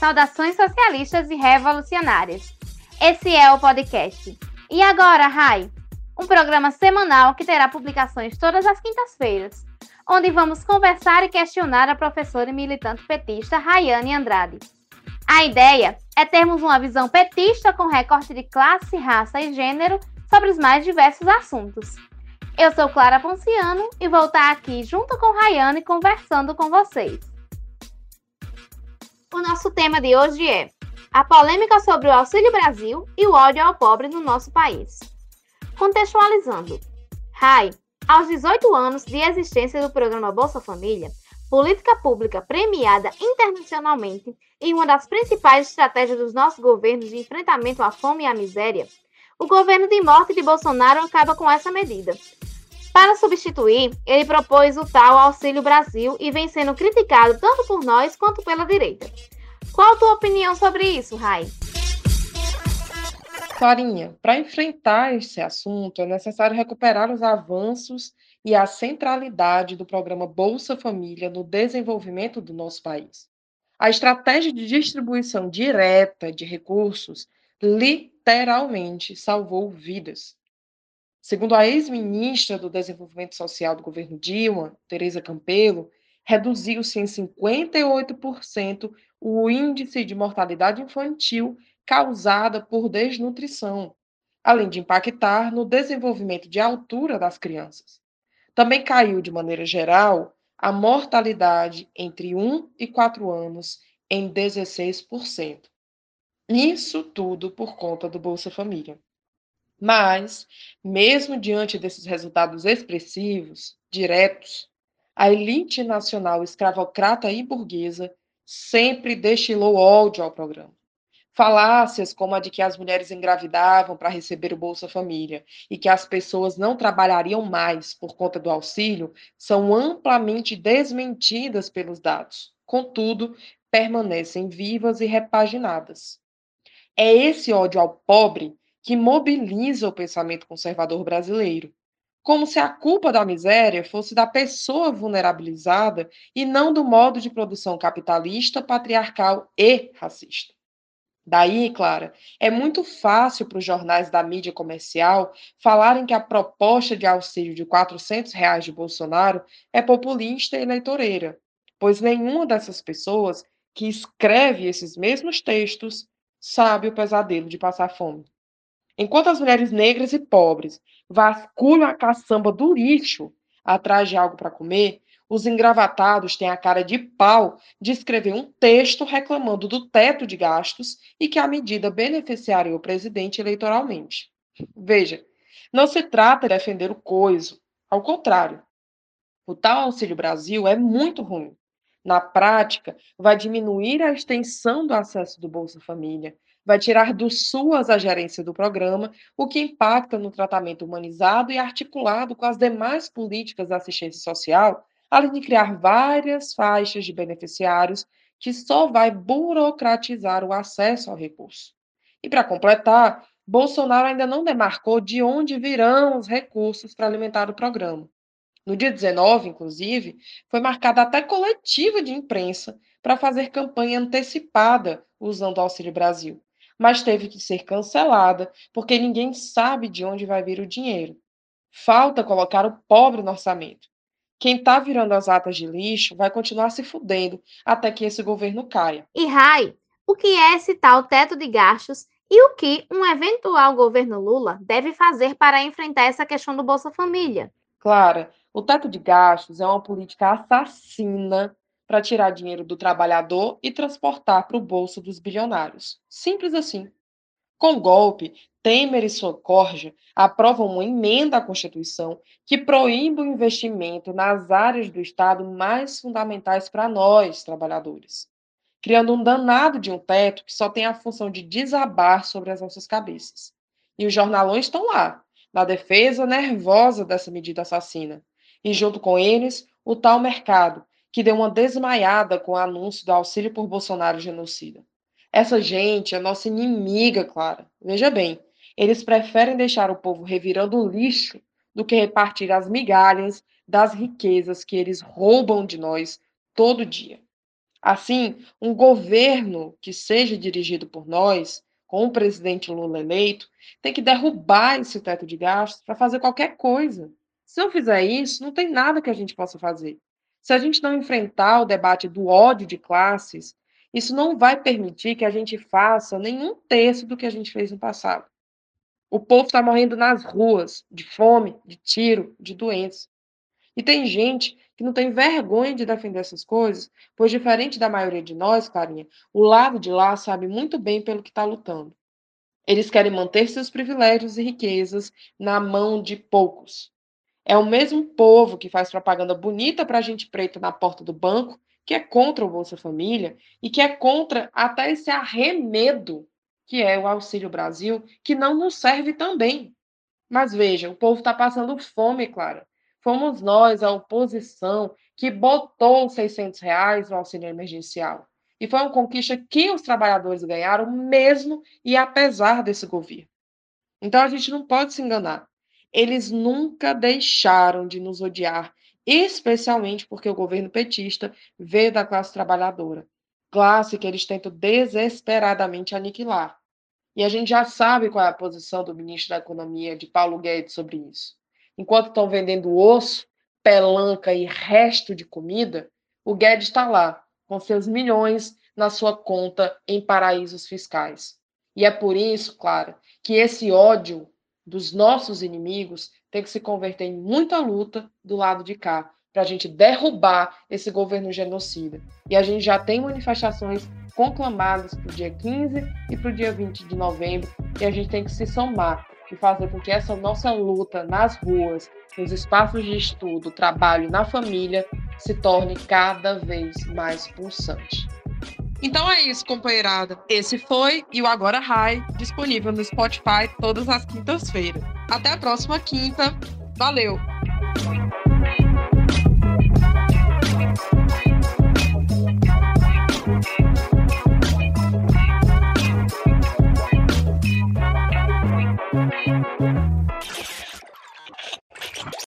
Saudações socialistas e revolucionárias. Esse é o podcast. E agora, Rai? Um programa semanal que terá publicações todas as quintas-feiras, onde vamos conversar e questionar a professora e militante petista Rayane Andrade. A ideia é termos uma visão petista com recorte de classe, raça e gênero sobre os mais diversos assuntos. Eu sou Clara Ponciano e vou estar aqui junto com Rayane conversando com vocês. O nosso tema de hoje é a polêmica sobre o Auxílio Brasil e o ódio ao pobre no nosso país. Contextualizando. Rai, aos 18 anos de existência do programa Bolsa Família, política pública premiada internacionalmente e uma das principais estratégias dos nossos governos de enfrentamento à fome e à miséria, o governo de morte de Bolsonaro acaba com essa medida. Para substituir, ele propôs o tal Auxílio Brasil e vem sendo criticado tanto por nós quanto pela direita. Qual a tua opinião sobre isso, Rai? Clarinha, para enfrentar esse assunto é necessário recuperar os avanços e a centralidade do programa Bolsa Família no desenvolvimento do nosso país. A estratégia de distribuição direta de recursos literalmente salvou vidas. Segundo a ex-ministra do Desenvolvimento Social do governo Dilma, Tereza Campelo, reduziu-se em 58% o índice de mortalidade infantil causada por desnutrição, além de impactar no desenvolvimento de altura das crianças. Também caiu, de maneira geral, a mortalidade entre 1 e 4 anos em 16%. Isso tudo por conta do Bolsa Família. Mas, mesmo diante desses resultados expressivos, diretos, a elite nacional escravocrata e burguesa sempre destilou ódio ao programa. Falácias como a de que as mulheres engravidavam para receber o Bolsa Família e que as pessoas não trabalhariam mais por conta do auxílio são amplamente desmentidas pelos dados. Contudo, permanecem vivas e repaginadas. É esse ódio ao pobre que mobiliza o pensamento conservador brasileiro, como se a culpa da miséria fosse da pessoa vulnerabilizada e não do modo de produção capitalista, patriarcal e racista. Daí, Clara, é muito fácil para os jornais da mídia comercial falarem que a proposta de auxílio de 400 reais de Bolsonaro é populista e eleitoreira, pois nenhuma dessas pessoas que escreve esses mesmos textos sabe o pesadelo de passar fome. Enquanto as mulheres negras e pobres vasculham a caçamba do lixo atrás de algo para comer, os engravatados têm a cara de pau de escrever um texto reclamando do teto de gastos e que a medida beneficiaria o presidente eleitoralmente. Veja, não se trata de defender o coiso, ao contrário. O tal Auxílio Brasil é muito ruim na prática, vai diminuir a extensão do acesso do Bolsa Família, vai tirar do SUAS a gerência do programa, o que impacta no tratamento humanizado e articulado com as demais políticas da assistência social, além de criar várias faixas de beneficiários, que só vai burocratizar o acesso ao recurso. E para completar, Bolsonaro ainda não demarcou de onde virão os recursos para alimentar o programa. No dia 19, inclusive, foi marcada até coletiva de imprensa para fazer campanha antecipada usando o Auxílio Brasil, mas teve que ser cancelada porque ninguém sabe de onde vai vir o dinheiro. Falta colocar o pobre no orçamento. Quem está virando as atas de lixo vai continuar se fudendo até que esse governo caia. E Rai, o que é esse tal teto de gastos e o que um eventual governo Lula deve fazer para enfrentar essa questão do Bolsa Família? Clara, o teto de gastos é uma política assassina para tirar dinheiro do trabalhador e transportar para o bolso dos bilionários. Simples assim. Com o golpe, Temer e sua corja aprovam uma emenda à Constituição que proíbe o investimento nas áreas do Estado mais fundamentais para nós, trabalhadores, criando um danado de um teto que só tem a função de desabar sobre as nossas cabeças. E os jornalões estão lá, na defesa nervosa dessa medida assassina, e, junto com eles, o tal mercado, que deu uma desmaiada com o anúncio do auxílio por Bolsonaro genocida. Essa gente é nossa inimiga, Clara. Veja bem, eles preferem deixar o povo revirando lixo do que repartir as migalhas das riquezas que eles roubam de nós todo dia. Assim, um governo que seja dirigido por nós, com o presidente Lula eleito, tem que derrubar esse teto de gastos para fazer qualquer coisa. Se não fizer isso, não tem nada que a gente possa fazer. Se a gente não enfrentar o debate do ódio de classes, isso não vai permitir que a gente faça nenhum terço do que a gente fez no passado. O povo está morrendo nas ruas, de fome, de tiro, de doença. E tem gente que não tem vergonha de defender essas coisas, pois, diferente da maioria de nós, Clarinha, o lado de lá sabe muito bem pelo que está lutando. Eles querem manter seus privilégios e riquezas na mão de poucos. É o mesmo povo que faz propaganda bonita para a gente preta na porta do banco, que é contra o Bolsa Família e que é contra até esse arremedo que é o Auxílio Brasil, que não nos serve também. Mas veja, o povo está passando fome, Clara. Fomos nós, a oposição, que botou os 600 reais no auxílio emergencial. E foi uma conquista que os trabalhadores ganharam, mesmo e apesar desse governo. Então a gente não pode se enganar. Eles nunca deixaram de nos odiar, especialmente porque o governo petista veio da classe trabalhadora, classe que eles tentam desesperadamente aniquilar. E a gente já sabe qual é a posição do ministro da Economia, de Paulo Guedes, sobre isso. Enquanto estão vendendo osso, pelanca e resto de comida, o Guedes está lá, com seus milhões na sua conta em paraísos fiscais. E é por isso, claro, que esse ódio dos nossos inimigos tem que se converter em muita luta do lado de cá, para a gente derrubar esse governo genocida. E a gente já tem manifestações conclamadas para o dia 15 e para o dia 20 de novembro, e a gente tem que se somar e fazer com que essa nossa luta nas ruas, nos espaços de estudo, trabalho, na família, se torne cada vez mais pulsante. Então é isso, companheirada. Esse foi e o Agora High, disponível no Spotify todas as quintas-feiras. Até a próxima quinta. Valeu!